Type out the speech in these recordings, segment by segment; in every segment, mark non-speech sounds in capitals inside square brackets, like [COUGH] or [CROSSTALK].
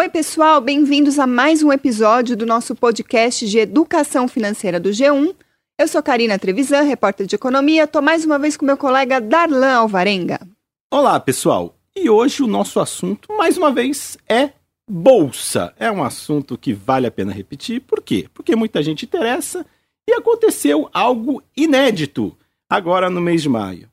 Oi, pessoal, bem-vindos a mais um episódio do nosso podcast de Educação Financeira do G1. Eu sou Karina Trevisan, repórter de economia. Estou mais uma vez com meu colega Darlan Alvarenga. Olá, pessoal. E hoje o nosso assunto, mais uma vez, é bolsa. É um assunto que vale a pena repetir. Por quê? Porque muita gente interessa e aconteceu algo inédito agora no mês de maio.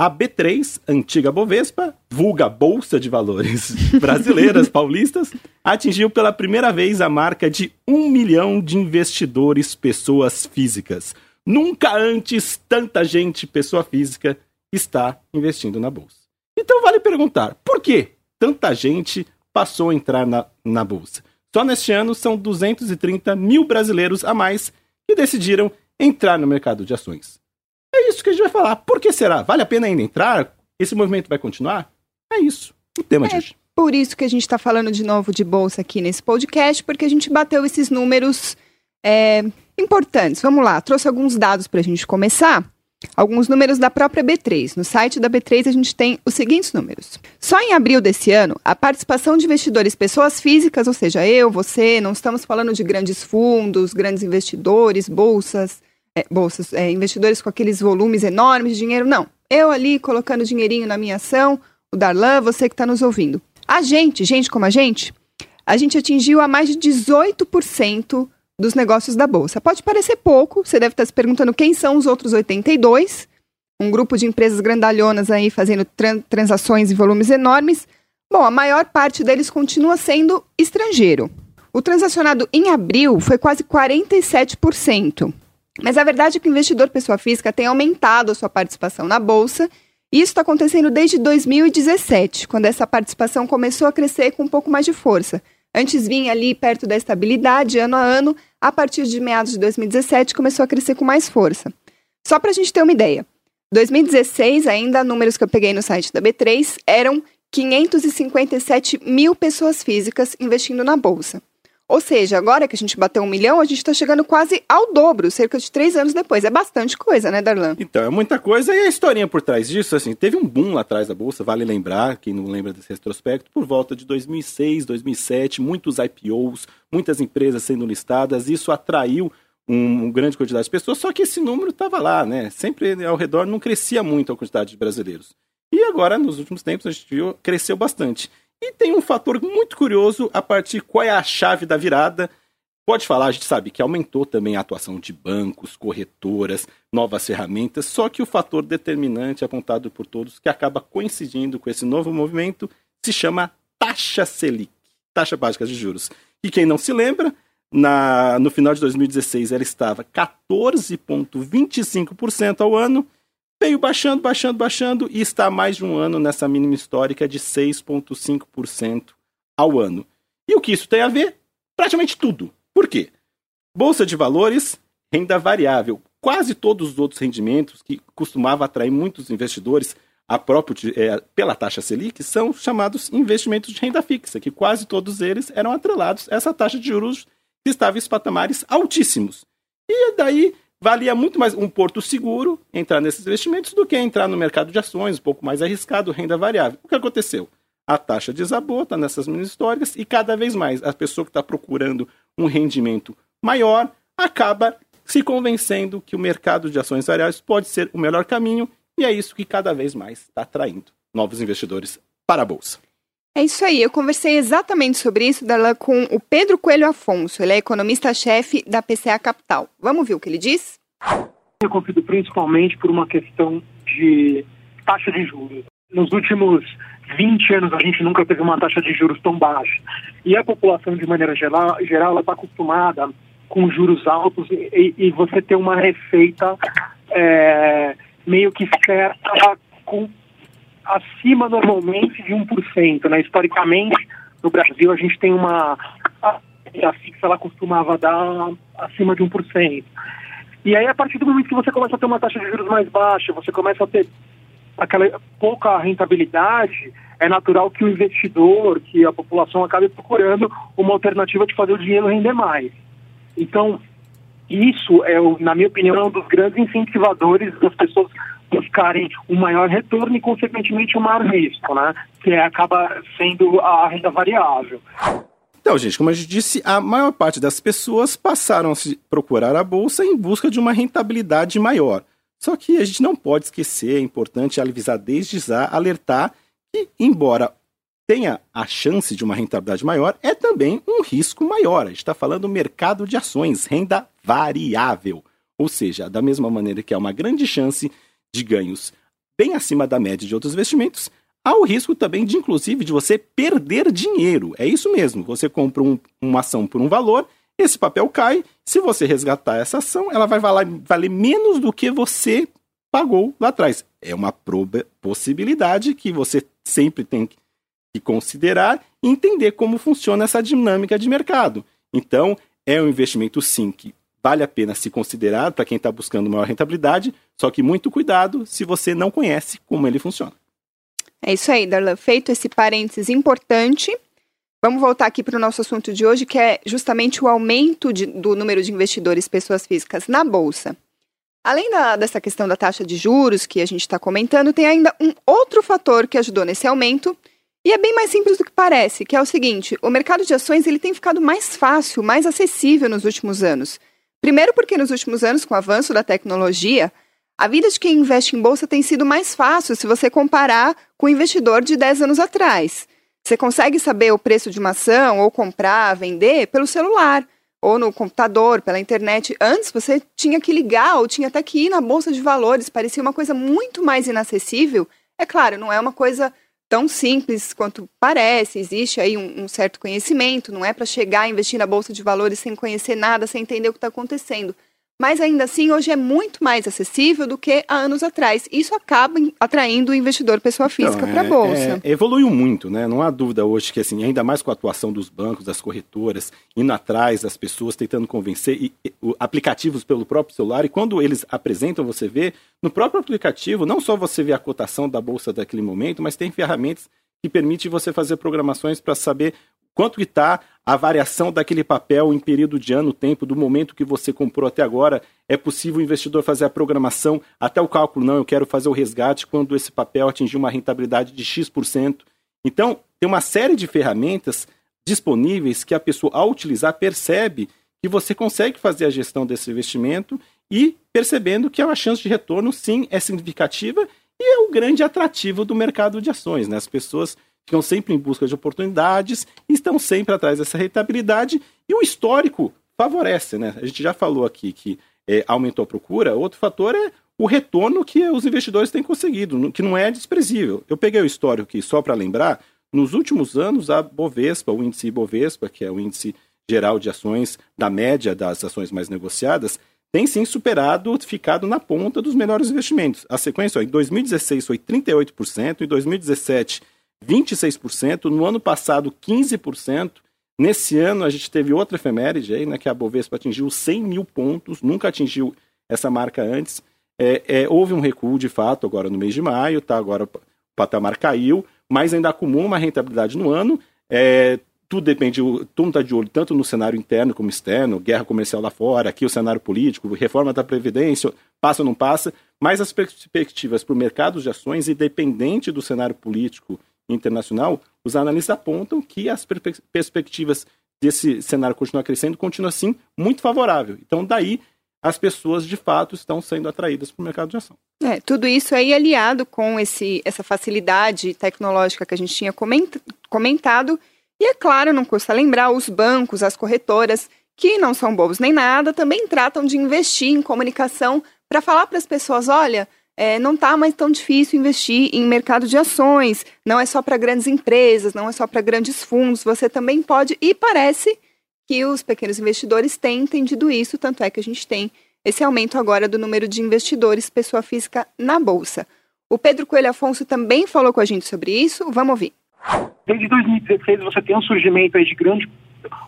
A B3, antiga Bovespa, vulga Bolsa de Valores [LAUGHS] brasileiras paulistas, atingiu pela primeira vez a marca de um milhão de investidores pessoas físicas. Nunca antes tanta gente, pessoa física, está investindo na Bolsa. Então vale perguntar, por que tanta gente passou a entrar na, na Bolsa? Só neste ano são 230 mil brasileiros a mais que decidiram entrar no mercado de ações. É isso que a gente vai falar. Por que será? Vale a pena ainda entrar? Esse movimento vai continuar? É isso. O tema é de hoje. Por isso que a gente está falando de novo de bolsa aqui nesse podcast, porque a gente bateu esses números é, importantes. Vamos lá, trouxe alguns dados para a gente começar. Alguns números da própria B3. No site da B3 a gente tem os seguintes números. Só em abril desse ano, a participação de investidores pessoas físicas, ou seja, eu, você, não estamos falando de grandes fundos, grandes investidores, bolsas, é, bolsas, é, investidores com aqueles volumes enormes de dinheiro. Não. Eu ali colocando dinheirinho na minha ação, o Darlan, você que está nos ouvindo. A gente, gente como a gente, a gente atingiu a mais de 18% dos negócios da Bolsa. Pode parecer pouco, você deve estar se perguntando quem são os outros 82%, um grupo de empresas grandalhonas aí fazendo tran transações em volumes enormes. Bom, a maior parte deles continua sendo estrangeiro. O transacionado em abril foi quase 47%. Mas a verdade é que o investidor pessoa física tem aumentado a sua participação na bolsa. E isso está acontecendo desde 2017, quando essa participação começou a crescer com um pouco mais de força. Antes vinha ali perto da estabilidade, ano a ano. A partir de meados de 2017, começou a crescer com mais força. Só para a gente ter uma ideia. 2016, ainda números que eu peguei no site da B3, eram 557 mil pessoas físicas investindo na bolsa. Ou seja, agora que a gente bateu um milhão, a gente está chegando quase ao dobro, cerca de três anos depois. É bastante coisa, né, Darlan? Então, é muita coisa. E a historinha por trás disso, assim, teve um boom lá atrás da Bolsa, vale lembrar, quem não lembra desse retrospecto, por volta de 2006, 2007, muitos IPOs, muitas empresas sendo listadas, isso atraiu um, um grande quantidade de pessoas, só que esse número estava lá, né? Sempre ao redor não crescia muito a quantidade de brasileiros. E agora, nos últimos tempos, a gente viu, cresceu bastante. E tem um fator muito curioso a partir qual é a chave da virada. Pode falar, a gente sabe que aumentou também a atuação de bancos, corretoras, novas ferramentas, só que o fator determinante apontado por todos que acaba coincidindo com esse novo movimento se chama taxa Selic, taxa básica de juros. E quem não se lembra, na, no final de 2016 ela estava 14,25% ao ano veio baixando, baixando, baixando e está mais de um ano nessa mínima histórica de 6,5% ao ano. E o que isso tem a ver? Praticamente tudo. Por quê? Bolsa de valores, renda variável. Quase todos os outros rendimentos que costumavam atrair muitos investidores a próprio, é, pela taxa Selic são chamados investimentos de renda fixa, que quase todos eles eram atrelados a essa taxa de juros que estava em patamares altíssimos. E daí valia muito mais um porto seguro entrar nesses investimentos do que entrar no mercado de ações, um pouco mais arriscado, renda variável. O que aconteceu? A taxa desabou, está nessas mini histórias, e cada vez mais a pessoa que está procurando um rendimento maior acaba se convencendo que o mercado de ações variáveis pode ser o melhor caminho, e é isso que cada vez mais está atraindo novos investidores para a Bolsa. É isso aí, eu conversei exatamente sobre isso dela com o Pedro Coelho Afonso, ele é economista-chefe da PCA Capital. Vamos ver o que ele diz? É conflito principalmente por uma questão de taxa de juros. Nos últimos 20 anos a gente nunca teve uma taxa de juros tão baixa. E a população, de maneira geral, geral está acostumada com juros altos e, e, você ter uma receita é, meio que certa com acima normalmente de 1%. Né? Historicamente, no Brasil, a gente tem uma. A fixa ela costumava dar acima de 1%. E aí, a partir do momento que você começa a ter uma taxa de juros mais baixa, você começa a ter aquela pouca rentabilidade, é natural que o investidor, que a população acabe procurando uma alternativa de fazer o dinheiro render mais. Então, isso é, na minha opinião, é um dos grandes incentivadores das pessoas buscarem um maior retorno e, consequentemente, um maior risco, né? Que acaba sendo a renda variável. Então, gente, como gente disse, a maior parte das pessoas passaram a se procurar a bolsa em busca de uma rentabilidade maior. Só que a gente não pode esquecer, é importante avisar desde já, alertar que, embora tenha a chance de uma rentabilidade maior, é também um risco maior. A gente está falando do mercado de ações, renda variável. Ou seja, da mesma maneira que há uma grande chance de ganhos bem acima da média de outros investimentos, há o risco também de, inclusive, de você perder dinheiro. É isso mesmo. Você compra um, uma ação por um valor, esse papel cai. Se você resgatar essa ação, ela vai valer, valer menos do que você pagou lá atrás. É uma possibilidade que você sempre tem que considerar e entender como funciona essa dinâmica de mercado. Então, é um investimento sim que vale a pena se considerar para quem está buscando maior rentabilidade, só que muito cuidado se você não conhece como ele funciona. É isso aí, Darlan. Feito esse parênteses importante, vamos voltar aqui para o nosso assunto de hoje, que é justamente o aumento de, do número de investidores pessoas físicas na Bolsa. Além da, dessa questão da taxa de juros que a gente está comentando, tem ainda um outro fator que ajudou nesse aumento, e é bem mais simples do que parece, que é o seguinte: o mercado de ações ele tem ficado mais fácil, mais acessível nos últimos anos. Primeiro, porque nos últimos anos, com o avanço da tecnologia, a vida de quem investe em bolsa tem sido mais fácil se você comparar com o investidor de 10 anos atrás. Você consegue saber o preço de uma ação, ou comprar, vender, pelo celular, ou no computador, pela internet. Antes você tinha que ligar, ou tinha até que ir na bolsa de valores, parecia uma coisa muito mais inacessível. É claro, não é uma coisa tão simples quanto parece, existe aí um, um certo conhecimento, não é para chegar a investir na bolsa de valores sem conhecer nada, sem entender o que está acontecendo mas ainda assim hoje é muito mais acessível do que há anos atrás. Isso acaba atraindo o investidor pessoa física então, para a é, bolsa. É, evoluiu muito, né? Não há dúvida hoje que assim, ainda mais com a atuação dos bancos, das corretoras, indo atrás das pessoas, tentando convencer e, e, aplicativos pelo próprio celular. E quando eles apresentam, você vê no próprio aplicativo, não só você vê a cotação da bolsa daquele momento, mas tem ferramentas que permite você fazer programações para saber quanto que está a variação daquele papel em período de ano, tempo, do momento que você comprou até agora. É possível o investidor fazer a programação até o cálculo, não, eu quero fazer o resgate quando esse papel atingir uma rentabilidade de X%. Então, tem uma série de ferramentas disponíveis que a pessoa, ao utilizar, percebe que você consegue fazer a gestão desse investimento e percebendo que a chance de retorno, sim, é significativa e é o grande atrativo do mercado de ações. Né? As pessoas ficam sempre em busca de oportunidades, estão sempre atrás dessa rentabilidade e o histórico favorece, né? A gente já falou aqui que é, aumentou a procura, outro fator é o retorno que os investidores têm conseguido, que não é desprezível. Eu peguei o histórico aqui só para lembrar, nos últimos anos a Bovespa, o índice Bovespa, que é o índice geral de ações da média das ações mais negociadas, tem sim superado, ficado na ponta dos melhores investimentos. A sequência, ó, em 2016 foi 38%, em 2017 26%, no ano passado 15%. Nesse ano a gente teve outra efeméride aí, né, que a Bovespa atingiu 100 mil pontos, nunca atingiu essa marca antes. É, é, houve um recuo de fato agora no mês de maio, tá? Agora o patamar caiu, mas ainda acumula uma rentabilidade no ano. É, tudo depende, todo mundo está de olho tanto no cenário interno como externo, guerra comercial lá fora, aqui o cenário político, reforma da Previdência, passa ou não passa, mas as perspectivas para o mercado de ações, independente do cenário político internacional, os analistas apontam que as perspectivas desse cenário continuar crescendo continua assim muito favorável. Então, daí as pessoas de fato estão sendo atraídas para o mercado de ação. É, tudo isso aí aliado com esse, essa facilidade tecnológica que a gente tinha comentado. E é claro, não custa lembrar, os bancos, as corretoras, que não são bobos nem nada, também tratam de investir em comunicação para falar para as pessoas: olha, é, não está mais tão difícil investir em mercado de ações. Não é só para grandes empresas, não é só para grandes fundos. Você também pode, e parece que os pequenos investidores têm entendido isso, tanto é que a gente tem esse aumento agora do número de investidores pessoa física na Bolsa. O Pedro Coelho Afonso também falou com a gente sobre isso. Vamos ouvir. Desde 2016 você tem um surgimento de grande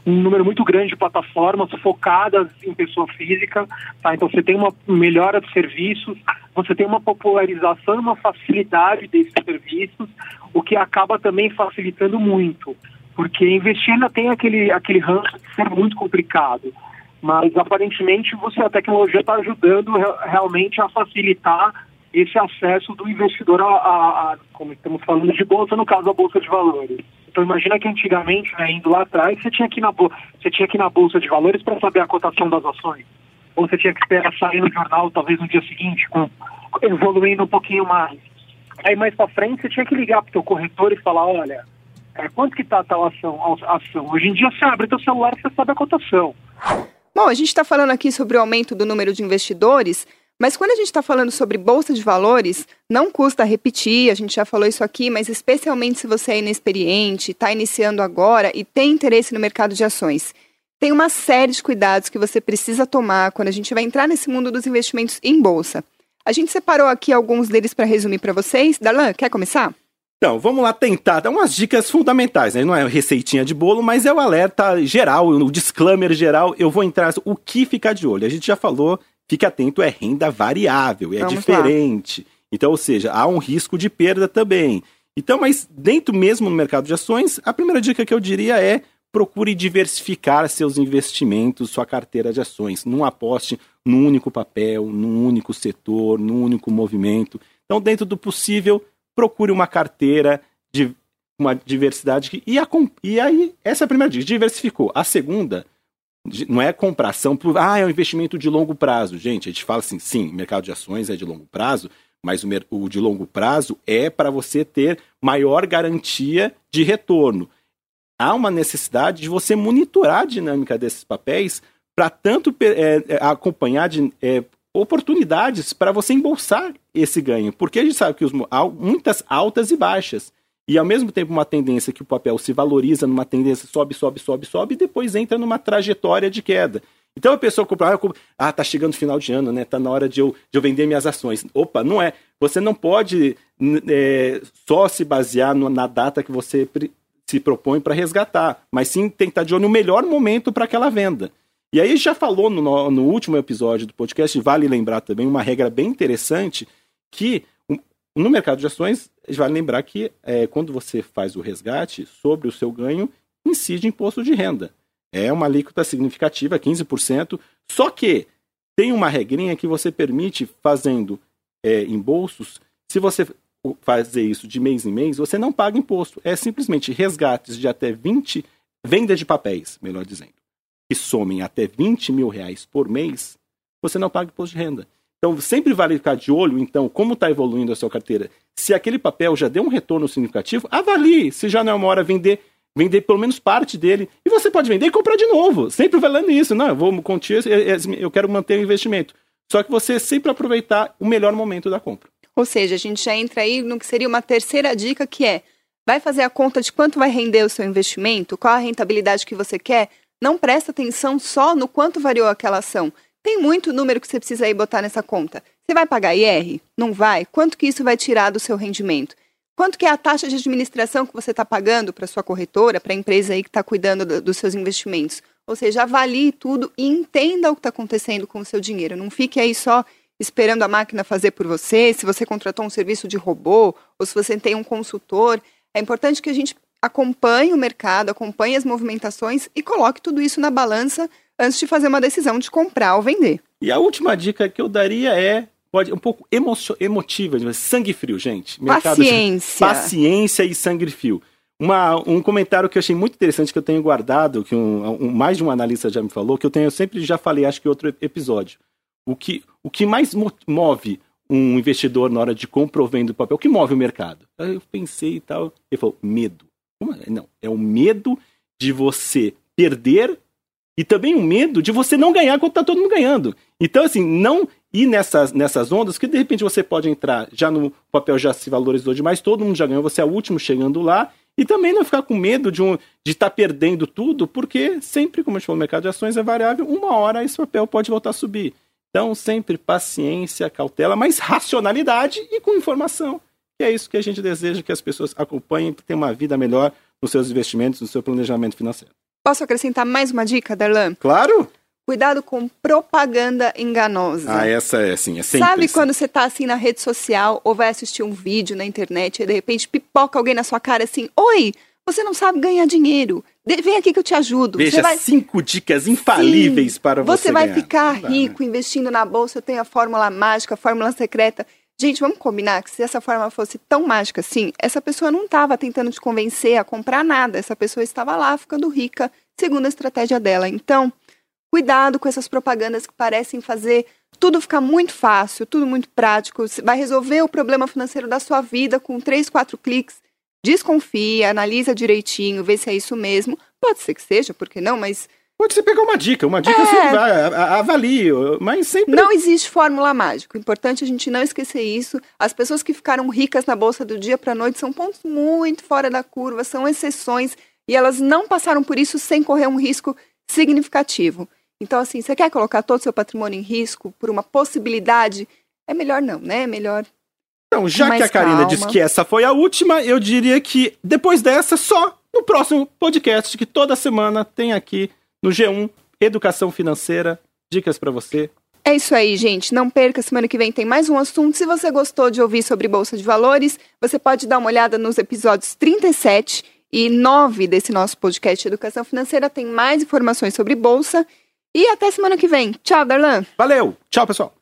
um número muito grande de plataformas focadas em pessoa física, tá? Então você tem uma melhora de serviços, você tem uma popularização uma facilidade desses serviços, o que acaba também facilitando muito, porque investir ainda tem aquele aquele ranço de ser muito complicado, mas aparentemente você a tecnologia está ajudando realmente a facilitar esse acesso do investidor a, a, a, como estamos falando de bolsa, no caso a bolsa de valores. Então imagina que antigamente, né, indo lá atrás, você tinha que ir na, você tinha que na bolsa de valores para saber a cotação das ações. Ou você tinha que esperar sair no jornal, talvez no dia seguinte, com, evoluindo um pouquinho mais. Aí mais para frente você tinha que ligar para o corretor e falar, olha, é, quanto que está a tal ação, ação? Hoje em dia você abre teu celular você sabe a cotação. Bom, a gente está falando aqui sobre o aumento do número de investidores, mas quando a gente está falando sobre bolsa de valores, não custa repetir, a gente já falou isso aqui, mas especialmente se você é inexperiente, está iniciando agora e tem interesse no mercado de ações. Tem uma série de cuidados que você precisa tomar quando a gente vai entrar nesse mundo dos investimentos em bolsa. A gente separou aqui alguns deles para resumir para vocês. Darlan, quer começar? Então, vamos lá tentar dar umas dicas fundamentais, né? Não é receitinha de bolo, mas é o alerta geral, o disclaimer geral. Eu vou entrar o que ficar de olho. A gente já falou, fique atento, é renda variável, é vamos diferente. Lá. Então, ou seja, há um risco de perda também. Então, mas dentro mesmo no mercado de ações, a primeira dica que eu diria é procure diversificar seus investimentos, sua carteira de ações. Não aposte num único papel, num único setor, num único movimento. Então, dentro do possível, procure uma carteira de uma diversidade. E, a, e aí, essa é a primeira dica, diversificou. A segunda, não é compração por. Ah, é um investimento de longo prazo. Gente, a gente fala assim, sim, mercado de ações é de longo prazo, mas o, de longo prazo é para você ter maior garantia de retorno. Há uma necessidade de você monitorar a dinâmica desses papéis para tanto é, é, acompanhar de, é, oportunidades para você embolsar esse ganho, porque a gente sabe que os, muitas altas e baixas. E ao mesmo tempo uma tendência que o papel se valoriza numa tendência sobe, sobe, sobe, sobe e depois entra numa trajetória de queda. Então a pessoa compra, ah, tá chegando o final de ano, né? Tá na hora de eu, de eu vender minhas ações. Opa, não é. Você não pode é, só se basear no, na data que você se propõe para resgatar, mas sim estar de olho no melhor momento para aquela venda. E aí já falou no, no, último episódio do podcast, vale lembrar também uma regra bem interessante, que no mercado de ações, vale lembrar que é, quando você faz o resgate, sobre o seu ganho, incide imposto de renda. É uma alíquota significativa, 15%, só que tem uma regrinha que você permite fazendo é, embolsos, se você fazer isso de mês em mês, você não paga imposto. É simplesmente resgates de até 20, venda de papéis, melhor dizendo que somem até 20 mil reais por mês, você não paga imposto de renda. Então, sempre vale ficar de olho, então, como está evoluindo a sua carteira. Se aquele papel já deu um retorno significativo, avalie se já não é uma hora vender, vender pelo menos parte dele. E você pode vender e comprar de novo. Sempre valendo isso. Não, eu vou continuar, eu quero manter o investimento. Só que você sempre aproveitar o melhor momento da compra. Ou seja, a gente já entra aí no que seria uma terceira dica, que é vai fazer a conta de quanto vai render o seu investimento, qual a rentabilidade que você quer, não presta atenção só no quanto variou aquela ação. Tem muito número que você precisa aí botar nessa conta. Você vai pagar IR? Não vai? Quanto que isso vai tirar do seu rendimento? Quanto que é a taxa de administração que você está pagando para sua corretora, para a empresa aí que está cuidando do, dos seus investimentos? Ou seja, avalie tudo e entenda o que está acontecendo com o seu dinheiro. Não fique aí só esperando a máquina fazer por você, se você contratou um serviço de robô ou se você tem um consultor. É importante que a gente acompanhe o mercado, acompanhe as movimentações e coloque tudo isso na balança antes de fazer uma decisão de comprar ou vender. E a última dica que eu daria é pode um pouco emotiva, sangue frio, gente. Mercado paciência. De, paciência e sangue frio. Uma, um comentário que eu achei muito interessante que eu tenho guardado, que um, um, mais de um analista já me falou, que eu tenho eu sempre já falei, acho que outro episódio. O que, o que mais move um investidor na hora de compra ou venda do papel, o que move o mercado? Eu pensei e tal, ele falou, medo. É? Não, é o medo de você perder e também o medo de você não ganhar quando tá todo mundo ganhando. Então, assim, não ir nessas, nessas ondas, que de repente você pode entrar, já no papel já se valorizou demais, todo mundo já ganhou, você é o último chegando lá, e também não ficar com medo de estar um, de tá perdendo tudo, porque sempre, como a gente falou, o mercado de ações é variável, uma hora esse papel pode voltar a subir. Então, sempre paciência, cautela, mas racionalidade e com informação. E é isso que a gente deseja que as pessoas acompanhem para ter uma vida melhor nos seus investimentos, no seu planejamento financeiro. Posso acrescentar mais uma dica, Darlan? Claro! Cuidado com propaganda enganosa. Ah, essa é assim, é sempre Sabe assim. quando você está assim na rede social ou vai assistir um vídeo na internet e de repente pipoca alguém na sua cara assim: Oi, você não sabe ganhar dinheiro. Vem aqui que eu te ajudo. Veja vai... cinco dicas infalíveis Sim, para você. Você vai ganhar. ficar rico investindo na bolsa. Eu tenho a fórmula mágica, a fórmula secreta. Gente, vamos combinar que se essa forma fosse tão mágica assim, essa pessoa não estava tentando te convencer a comprar nada. Essa pessoa estava lá ficando rica, segundo a estratégia dela. Então, cuidado com essas propagandas que parecem fazer tudo ficar muito fácil, tudo muito prático. Vai resolver o problema financeiro da sua vida com três, quatro cliques. Desconfia, analisa direitinho, vê se é isso mesmo. Pode ser que seja, por que não? Mas Pode ser pegar uma dica, uma dica É. sempre a- a- avalie, mas sempre. Não existe fórmula mágica. O importante é a gente não esquecer isso. As pessoas que ficaram ricas na bolsa do dia para noite são pontos muito fora da curva, são exceções e elas não passaram por isso sem correr um risco significativo. Então, assim, você quer colocar todo o seu patrimônio em risco por uma possibilidade? É melhor não, né? É melhor. Então, já mais que a Karina calma. disse que essa foi a última, eu diria que depois dessa, só no próximo podcast, que toda semana tem aqui no G1 Educação Financeira, dicas pra você. É isso aí, gente. Não perca, semana que vem tem mais um assunto. Se você gostou de ouvir sobre Bolsa de Valores, você pode dar uma olhada nos episódios 37 e 9 desse nosso podcast Educação Financeira. Tem mais informações sobre Bolsa. E até semana que vem. Tchau, Darlan. Valeu, tchau pessoal.